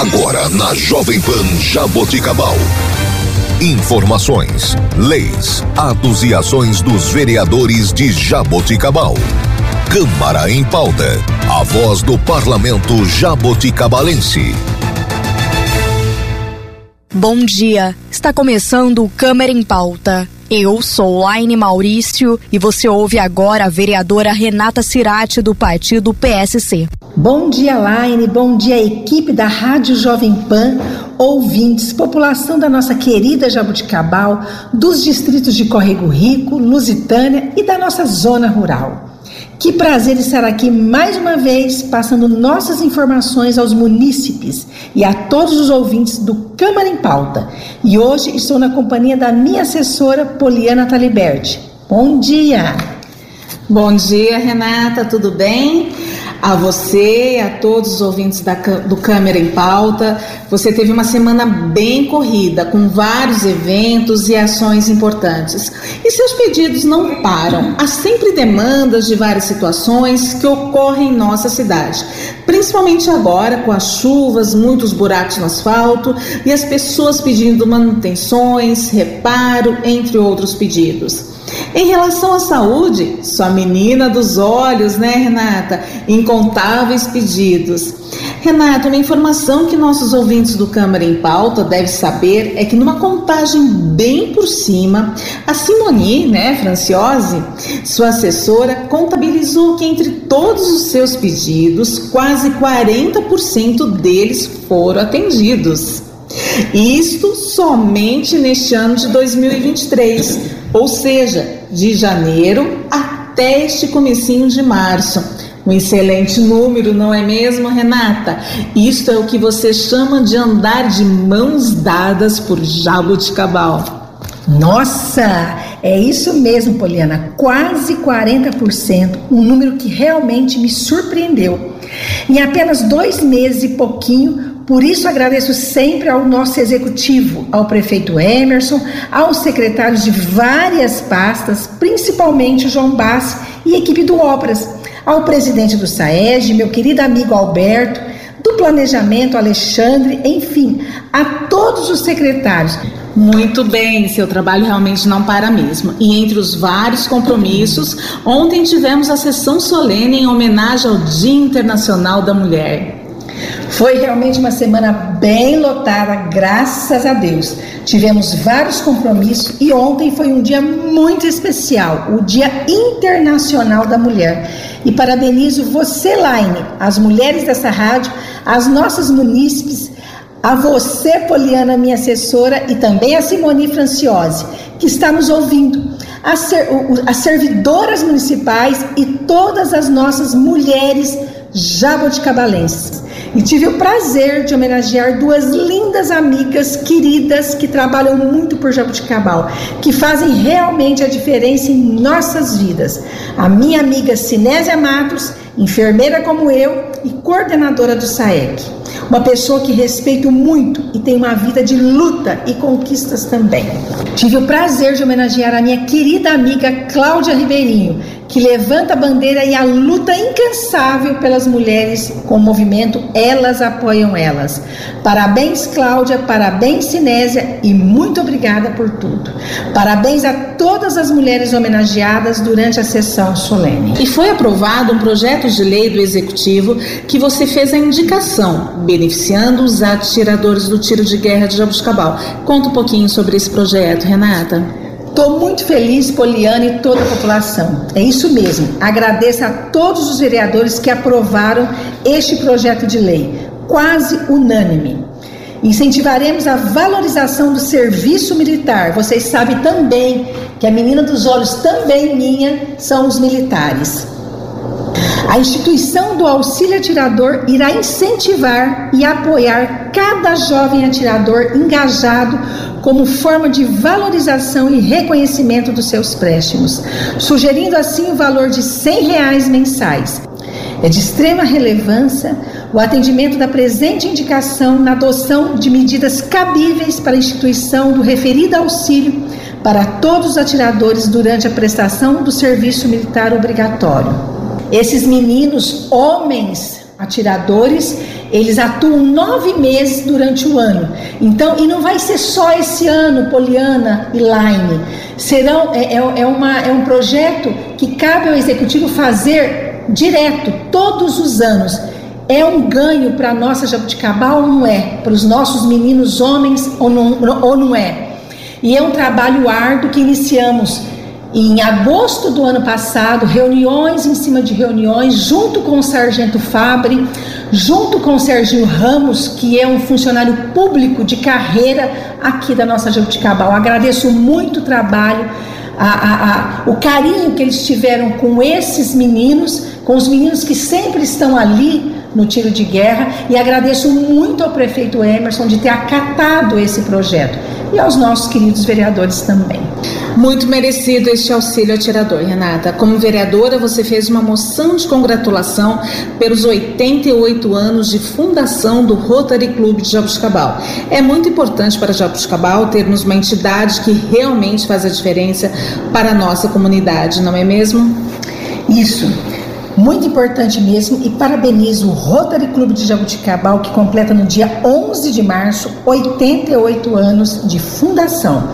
Agora na Jovem Pan Jaboticabal. Informações, leis, atos e ações dos vereadores de Jaboticabal. Câmara em pauta. A voz do parlamento jaboticabalense. Bom dia. Está começando o Câmara em Pauta. Eu sou Laine Maurício e você ouve agora a vereadora Renata Cirati do partido PSC. Bom dia, Laine. Bom dia, equipe da Rádio Jovem Pan, ouvintes, população da nossa querida Jabuticabal, dos distritos de Corrego Rico, Lusitânia e da nossa zona rural. Que prazer estar aqui mais uma vez, passando nossas informações aos munícipes e a todos os ouvintes do Câmara em Pauta. E hoje estou na companhia da minha assessora Poliana Taliberti. Bom dia! Bom dia, Renata, tudo bem? A você a todos os ouvintes da, do Câmara em Pauta. Você teve uma semana bem corrida, com vários eventos e ações importantes. E seus pedidos não param. Há sempre demandas de várias situações que ocorrem em nossa cidade, principalmente agora com as chuvas, muitos buracos no asfalto e as pessoas pedindo manutenções, reparo, entre outros pedidos. Em relação à saúde, sua menina dos olhos, né, Renata? Incontáveis pedidos. Renata, uma informação que nossos ouvintes do Câmara em Pauta devem saber é que numa contagem bem por cima, a Simoni, né, Franciose, sua assessora, contabilizou que entre todos os seus pedidos, quase 40% deles foram atendidos. Isto somente neste ano de 2023 ou seja, de janeiro até este comecinho de março. Um excelente número, não é mesmo, Renata? Isto é o que você chama de andar de mãos dadas por Jabuticabal. Nossa, é isso mesmo, Poliana, quase 40%, um número que realmente me surpreendeu. Em apenas dois meses e pouquinho, por isso agradeço sempre ao nosso executivo, ao prefeito Emerson, aos secretários de várias pastas, principalmente João Bassi e equipe do Obras, ao presidente do SAEG, meu querido amigo Alberto, do planejamento Alexandre, enfim, a todos os secretários. Muito bem, seu trabalho realmente não para mesmo. E entre os vários compromissos, ontem tivemos a sessão solene em homenagem ao Dia Internacional da Mulher. Foi realmente uma semana bem lotada, graças a Deus. Tivemos vários compromissos e ontem foi um dia muito especial, o Dia Internacional da Mulher. E parabenizo você, Laine, as mulheres dessa rádio, as nossas munícipes, a você, Poliana, minha assessora, e também a Simone Franciose, que está nos ouvindo, as, ser, as servidoras municipais e todas as nossas mulheres jabuticabalenses. E tive o prazer de homenagear duas lindas amigas queridas que trabalham muito por Jabuticabal, que fazem realmente a diferença em nossas vidas. A minha amiga Sinésia Matos, enfermeira como eu e coordenadora do SAEC. Uma pessoa que respeito muito e tem uma vida de luta e conquistas também. Tive o prazer de homenagear a minha querida amiga Cláudia Ribeirinho, que levanta a bandeira e a luta incansável pelas mulheres com o movimento Elas Apoiam Elas. Parabéns, Cláudia, parabéns, Sinésia e muito obrigada por tudo. Parabéns a todas as mulheres homenageadas durante a sessão solene. E foi aprovado um projeto de lei do Executivo que você fez a indicação, beneficiando os atiradores do tiro de guerra de Jabuticabal. Conta um pouquinho sobre esse projeto, Renata. Estou muito feliz, Poliana e toda a população. É isso mesmo. Agradeço a todos os vereadores que aprovaram este projeto de lei, quase unânime. Incentivaremos a valorização do serviço militar. Vocês sabem também que a menina dos olhos também minha são os militares. A instituição do auxílio atirador irá incentivar e apoiar cada jovem atirador engajado como forma de valorização e reconhecimento dos seus préstimos, sugerindo assim o valor de 100 reais mensais. É de extrema relevância o atendimento da presente indicação na adoção de medidas cabíveis para a instituição do referido auxílio para todos os atiradores durante a prestação do serviço militar obrigatório. Esses meninos, homens atiradores, Eles atuam nove meses durante o ano. Então, e não vai ser só esse ano, Poliana e Laine. Serão, é, é, é, uma, é um projeto que cabe ao executivo fazer direto, todos os anos. É um ganho para a nossa Jabuticabal ou não é? Para os nossos meninos homens ou não, ou não é? E é um trabalho árduo que iniciamos em agosto do ano passado, reuniões em cima de reuniões, junto com o Sargento Fabre, junto com o Serginho Ramos, que é um funcionário público de carreira aqui da nossa Jabuticabal. Agradeço muito o trabalho, a, a, a, o carinho que eles tiveram com esses meninos, com os meninos que sempre estão ali no tiro de guerra, e agradeço muito ao prefeito Emerson de ter acatado esse projeto e aos nossos queridos vereadores também. Muito merecido este auxílio atirador, Renata. Como vereadora, você fez uma moção de congratulação pelos 88 anos de fundação do Rotary Clube de Jabuticabal. É muito importante para Jabuticabal termos uma entidade que realmente faz a diferença para a nossa comunidade, não é mesmo? Isso. Muito importante mesmo e parabenizo o Rotary Clube de Jabuticabal que completa no dia 11 de março 88 anos de fundação.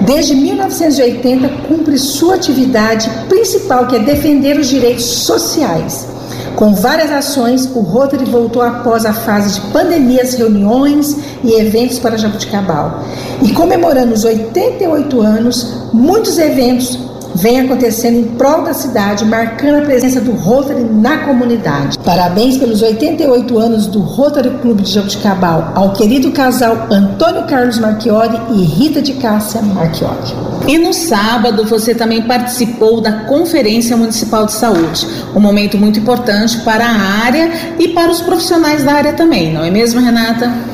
Desde 1980 cumpre sua atividade principal que é defender os direitos sociais. Com várias ações, o Rotary voltou após a fase de pandemias, reuniões e eventos para Jabuticabal. E comemorando os 88 anos, muitos eventos vem acontecendo em prol da cidade, marcando a presença do Rotary na comunidade. Parabéns pelos 88 anos do Rotary Clube de Jabuticabal ao querido casal Antônio Carlos Marchiori e Rita de Cássia Marchiori. E no sábado você também participou da Conferência Municipal de Saúde, um momento muito importante para a área e para os profissionais da área também, não é mesmo, Renata?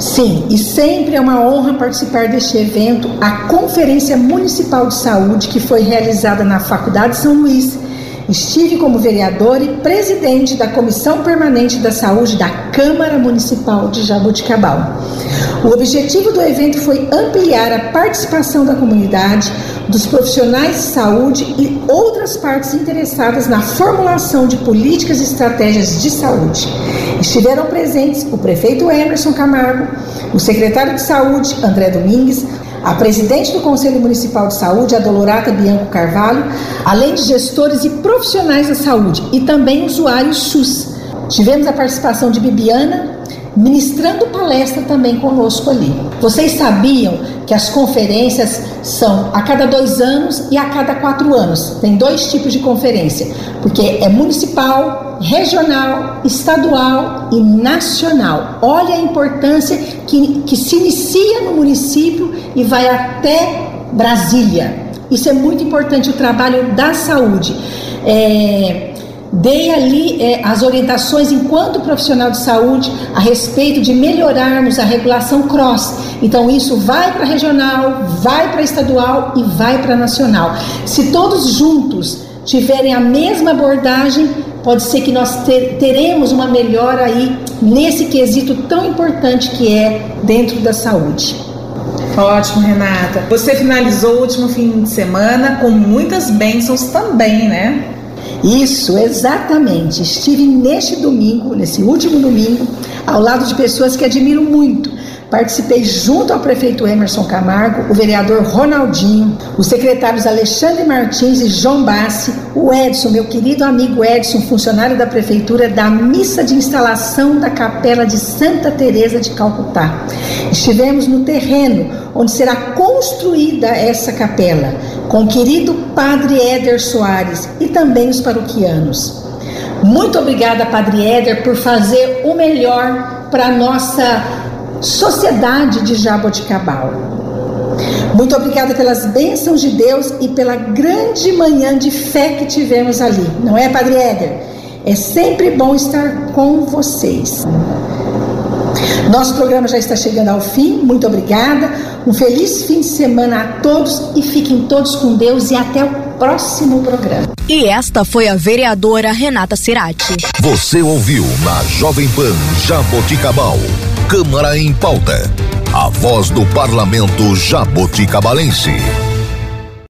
Sim, e sempre é uma honra participar deste evento, a Conferência Municipal de Saúde, que foi realizada na Faculdade São Luís. Estive como vereador e presidente da Comissão Permanente da Saúde da Câmara Municipal de Jaboticabal. O objetivo do evento foi ampliar a participação da comunidade, dos profissionais de saúde e outras partes interessadas na formulação de políticas e estratégias de saúde. Estiveram presentes o prefeito Emerson Camargo, o secretário de Saúde, André Domingues, a presidente do Conselho Municipal de Saúde, a Dolorata Bianco Carvalho, além de gestores e profissionais da saúde e também usuários SUS. Tivemos a participação de Bibiana, ministrando palestra também conosco ali. Vocês sabiam que as conferências são a cada dois anos e a cada quatro anos. Tem dois tipos de conferência, porque é municipal, regional, estadual e nacional. Olha a importância que, que se inicia no município e vai até Brasília. Isso é muito importante, o trabalho da saúde. É, Dei ali é, as orientações enquanto profissional de saúde a respeito de melhorarmos a regulação cross. Então isso vai para regional, vai para estadual e vai para nacional. Se todos juntos tiverem a mesma abordagem, pode ser que nós ter, teremos uma melhora aí nesse quesito tão importante que é dentro da saúde. Ótimo, Renata. Você finalizou o último fim de semana com muitas bênçãos também, né? Isso, exatamente. Estive neste domingo, nesse último domingo, ao lado de pessoas que admiro muito. Participei junto ao prefeito Emerson Camargo, o vereador Ronaldinho, os secretários Alexandre Martins e João Bassi, o Edson, meu querido amigo Edson, funcionário da prefeitura, da missa de instalação da capela de Santa Teresa de Calcutá. Estivemos no terreno onde será construída essa capela, com o querido Padre Éder Soares e também os paroquianos. Muito obrigada, Padre Éder, por fazer o melhor para nossa sociedade de Jaboticabal. Muito obrigada pelas bênçãos de Deus e pela grande manhã de fé que tivemos ali, não é, Padre Éder? É sempre bom estar com vocês. Nosso programa já está chegando ao fim. Muito obrigada. Um feliz fim de semana a todos e fiquem todos com Deus e até o próximo programa. E esta foi a vereadora Renata Cirati. Você ouviu na Jovem Pan Jaboticabal. Câmara em pauta. A voz do parlamento jaboticabalense.